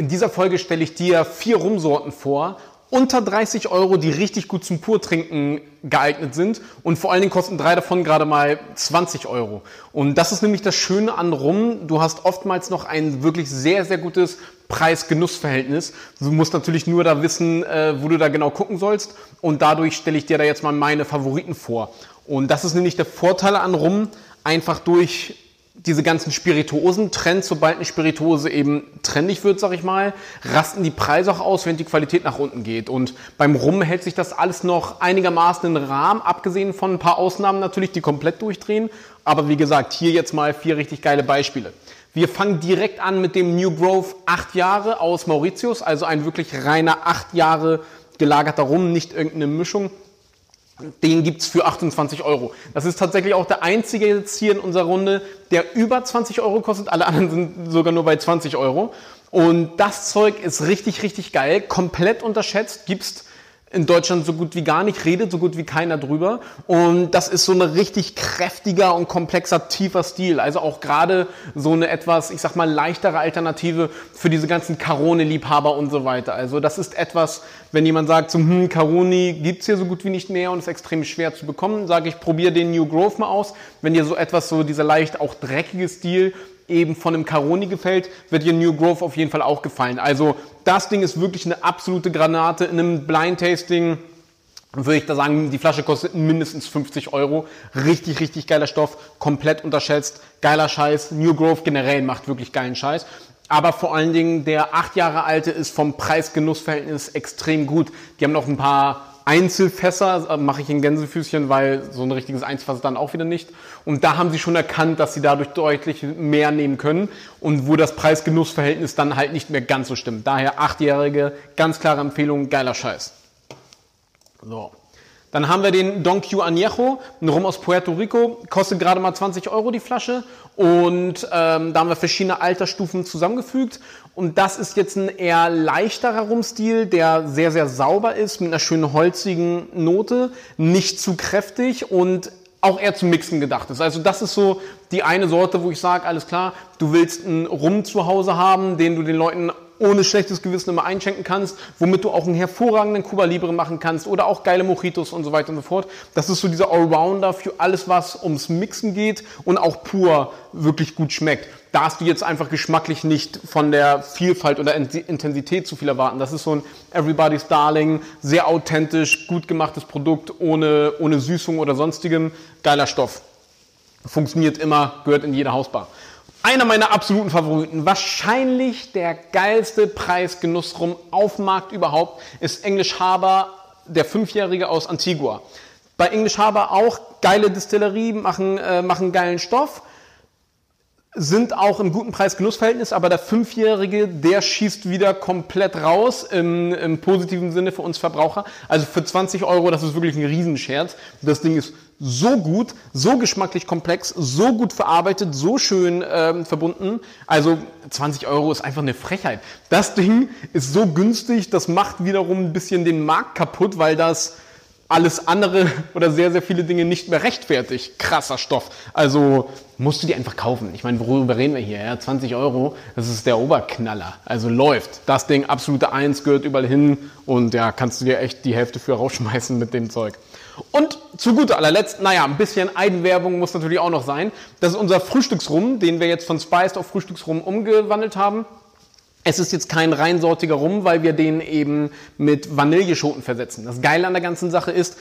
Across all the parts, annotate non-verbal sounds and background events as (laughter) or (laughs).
In dieser Folge stelle ich dir vier Rumsorten vor, unter 30 Euro, die richtig gut zum Purtrinken geeignet sind und vor allen Dingen kosten drei davon gerade mal 20 Euro. Und das ist nämlich das Schöne an Rum. Du hast oftmals noch ein wirklich sehr, sehr gutes Preis-Genuss-Verhältnis. Du musst natürlich nur da wissen, äh, wo du da genau gucken sollst und dadurch stelle ich dir da jetzt mal meine Favoriten vor. Und das ist nämlich der Vorteil an Rum, einfach durch diese ganzen Spirituosen-Trends, sobald eine Spirituose eben trendig wird, sag ich mal, rasten die Preise auch aus, wenn die Qualität nach unten geht. Und beim Rum hält sich das alles noch einigermaßen in Rahmen, abgesehen von ein paar Ausnahmen natürlich, die komplett durchdrehen. Aber wie gesagt, hier jetzt mal vier richtig geile Beispiele. Wir fangen direkt an mit dem New Growth 8 Jahre aus Mauritius, also ein wirklich reiner 8 Jahre gelagerter Rum, nicht irgendeine Mischung. Den gibt's für 28 Euro. Das ist tatsächlich auch der einzige jetzt hier in unserer Runde, der über 20 Euro kostet. Alle anderen sind sogar nur bei 20 Euro. Und das Zeug ist richtig, richtig geil. Komplett unterschätzt. Gibt's in Deutschland so gut wie gar nicht, redet so gut wie keiner drüber. Und das ist so ein richtig kräftiger und komplexer, tiefer Stil. Also auch gerade so eine etwas, ich sag mal, leichtere Alternative für diese ganzen Carone-Liebhaber und so weiter. Also das ist etwas, wenn jemand sagt, so, hm, Caroni gibt's hier so gut wie nicht mehr und ist extrem schwer zu bekommen, sage ich, probier den New Growth mal aus. Wenn dir so etwas, so dieser leicht auch dreckige Stil eben von einem Caroni gefällt, wird dir New Growth auf jeden Fall auch gefallen. Also das Ding ist wirklich eine absolute Granate. In einem Blind Tasting würde ich da sagen, die Flasche kostet mindestens 50 Euro. Richtig, richtig geiler Stoff, komplett unterschätzt, geiler Scheiß. New Growth generell macht wirklich geilen Scheiß. Aber vor allen Dingen der acht Jahre alte ist vom Preis-Genuss-Verhältnis extrem gut. Die haben noch ein paar Einzelfässer äh, mache ich in Gänsefüßchen, weil so ein richtiges Einzelfass dann auch wieder nicht. Und da haben sie schon erkannt, dass sie dadurch deutlich mehr nehmen können und wo das Preis-Genuss-Verhältnis dann halt nicht mehr ganz so stimmt. Daher achtjährige, ganz klare Empfehlung, geiler Scheiß. So. Dann haben wir den Don Q Añejo, ein Rum aus Puerto Rico, kostet gerade mal 20 Euro die Flasche und ähm, da haben wir verschiedene Altersstufen zusammengefügt und das ist jetzt ein eher leichterer Rumstil, der sehr, sehr sauber ist, mit einer schönen holzigen Note, nicht zu kräftig und auch eher zum Mixen gedacht ist. Also das ist so die eine Sorte, wo ich sage, alles klar, du willst einen Rum zu Hause haben, den du den Leuten ohne schlechtes Gewissen immer einschenken kannst, womit du auch einen hervorragenden Cuba Libre machen kannst oder auch geile Mojitos und so weiter und so fort. Das ist so dieser Allrounder für alles, was ums Mixen geht und auch pur wirklich gut schmeckt. Da hast du jetzt einfach geschmacklich nicht von der Vielfalt oder Intensität zu viel erwarten. Das ist so ein Everybody's Darling, sehr authentisch, gut gemachtes Produkt, ohne, ohne Süßung oder sonstigem. Geiler Stoff. Funktioniert immer, gehört in jede Hausbar. Einer meiner absoluten Favoriten, wahrscheinlich der geilste Preisgenussrum auf dem Markt überhaupt, ist English Harbor, der Fünfjährige aus Antigua. Bei English Harbor auch geile Distillerie, machen, äh, machen geilen Stoff, sind auch im guten Preis-Genuss-Verhältnis, aber der Fünfjährige, der schießt wieder komplett raus im, im positiven Sinne für uns Verbraucher. Also für 20 Euro, das ist wirklich ein Riesenscherz. Das Ding ist so gut, so geschmacklich komplex, so gut verarbeitet, so schön ähm, verbunden. Also 20 Euro ist einfach eine Frechheit. Das Ding ist so günstig, das macht wiederum ein bisschen den Markt kaputt, weil das alles andere (laughs) oder sehr, sehr viele Dinge nicht mehr rechtfertigt. Krasser Stoff. Also musst du die einfach kaufen. Ich meine, worüber reden wir hier? Ja, 20 Euro, das ist der Oberknaller. Also läuft. Das Ding, absolute Eins, gehört überall hin und ja, kannst du dir echt die Hälfte für rausschmeißen mit dem Zeug. Und zu guter allerletzt, naja, ein bisschen Eigenwerbung muss natürlich auch noch sein. Das ist unser Frühstücksrum, den wir jetzt von Spiced auf Frühstücksrum umgewandelt haben. Es ist jetzt kein reinsortiger Rum, weil wir den eben mit Vanilleschoten versetzen. Das Geile an der ganzen Sache ist,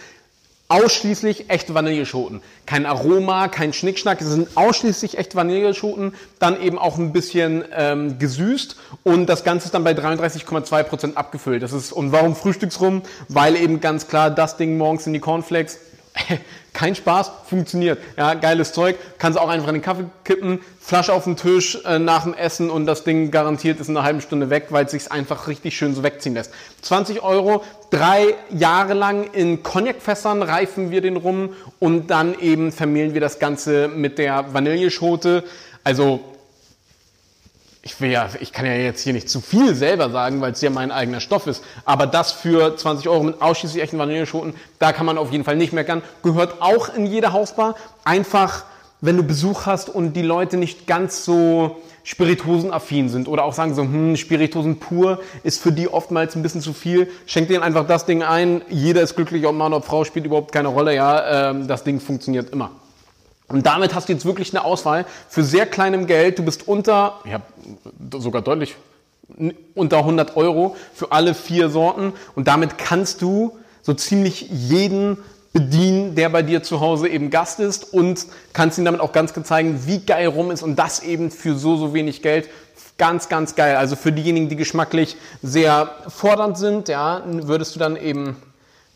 ausschließlich echte Vanilleschoten. Kein Aroma, kein Schnickschnack, es sind ausschließlich echte Vanilleschoten, dann eben auch ein bisschen ähm, gesüßt und das Ganze ist dann bei 33,2% abgefüllt. Das ist, und warum Frühstücksrum? Weil eben ganz klar das Ding morgens in die Cornflakes (laughs) kein Spaß, funktioniert. Ja, geiles Zeug, kannst auch einfach in den Kaffee kippen, Flasche auf den Tisch äh, nach dem Essen und das Ding garantiert ist in einer halben Stunde weg, weil es sich einfach richtig schön so wegziehen lässt. 20 Euro, drei Jahre lang in Cognacfässern reifen wir den rum und dann eben vermehlen wir das Ganze mit der Vanilleschote. Also ich will ja, ich kann ja jetzt hier nicht zu viel selber sagen, weil es ja mein eigener Stoff ist. Aber das für 20 Euro mit ausschließlich echten Vanilleschoten, da kann man auf jeden Fall nicht meckern. Gehört auch in jede Hausbar. Einfach, wenn du Besuch hast und die Leute nicht ganz so spirituosenaffin sind oder auch sagen so, hm, Spirituosen pur ist für die oftmals ein bisschen zu viel. Schenkt denen einfach das Ding ein. Jeder ist glücklich, ob Mann oder Frau spielt überhaupt keine Rolle. Ja, ähm, das Ding funktioniert immer. Und damit hast du jetzt wirklich eine Auswahl für sehr kleinem Geld. Du bist unter, ja, sogar deutlich unter 100 Euro für alle vier Sorten. Und damit kannst du so ziemlich jeden bedienen, der bei dir zu Hause eben Gast ist und kannst ihm damit auch ganz gut zeigen, wie geil rum ist und das eben für so, so wenig Geld. Ganz, ganz geil. Also für diejenigen, die geschmacklich sehr fordernd sind, ja, würdest du dann eben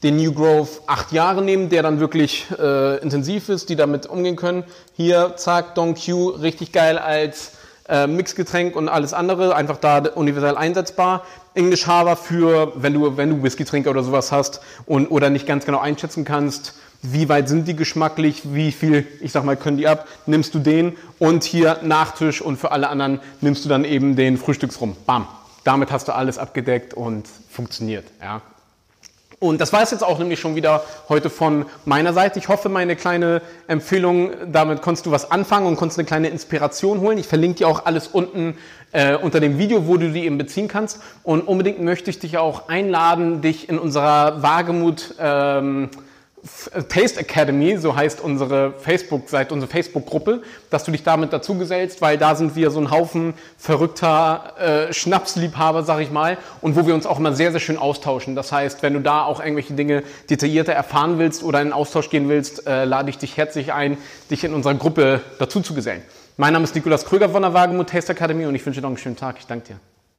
den New Growth acht Jahre nehmen, der dann wirklich äh, intensiv ist, die damit umgehen können. Hier, zack, Don Q, richtig geil als äh, Mixgetränk und alles andere, einfach da universell einsetzbar. English Harbor für, wenn du, wenn du Whisky-Trinker oder sowas hast und, oder nicht ganz genau einschätzen kannst, wie weit sind die geschmacklich, wie viel, ich sag mal, können die ab, nimmst du den und hier Nachtisch und für alle anderen nimmst du dann eben den Frühstücksrum. Bam. Damit hast du alles abgedeckt und funktioniert. Ja. Und das war es jetzt auch nämlich schon wieder heute von meiner Seite. Ich hoffe, meine kleine Empfehlung, damit konntest du was anfangen und konntest eine kleine Inspiration holen. Ich verlinke dir auch alles unten äh, unter dem Video, wo du die eben beziehen kannst. Und unbedingt möchte ich dich auch einladen, dich in unserer Wagemut ähm, Taste Academy, so heißt unsere Facebook-Seite, unsere Facebook-Gruppe, dass du dich damit dazu gesellst, weil da sind wir so ein Haufen verrückter äh, Schnapsliebhaber, sag ich mal, und wo wir uns auch immer sehr, sehr schön austauschen. Das heißt, wenn du da auch irgendwelche Dinge detaillierter erfahren willst oder in einen Austausch gehen willst, äh, lade ich dich herzlich ein, dich in unserer Gruppe dazu zu gesellen. Mein Name ist Nikolas Kröger von der Wagemut Taste Academy und ich wünsche dir noch einen schönen Tag. Ich danke dir.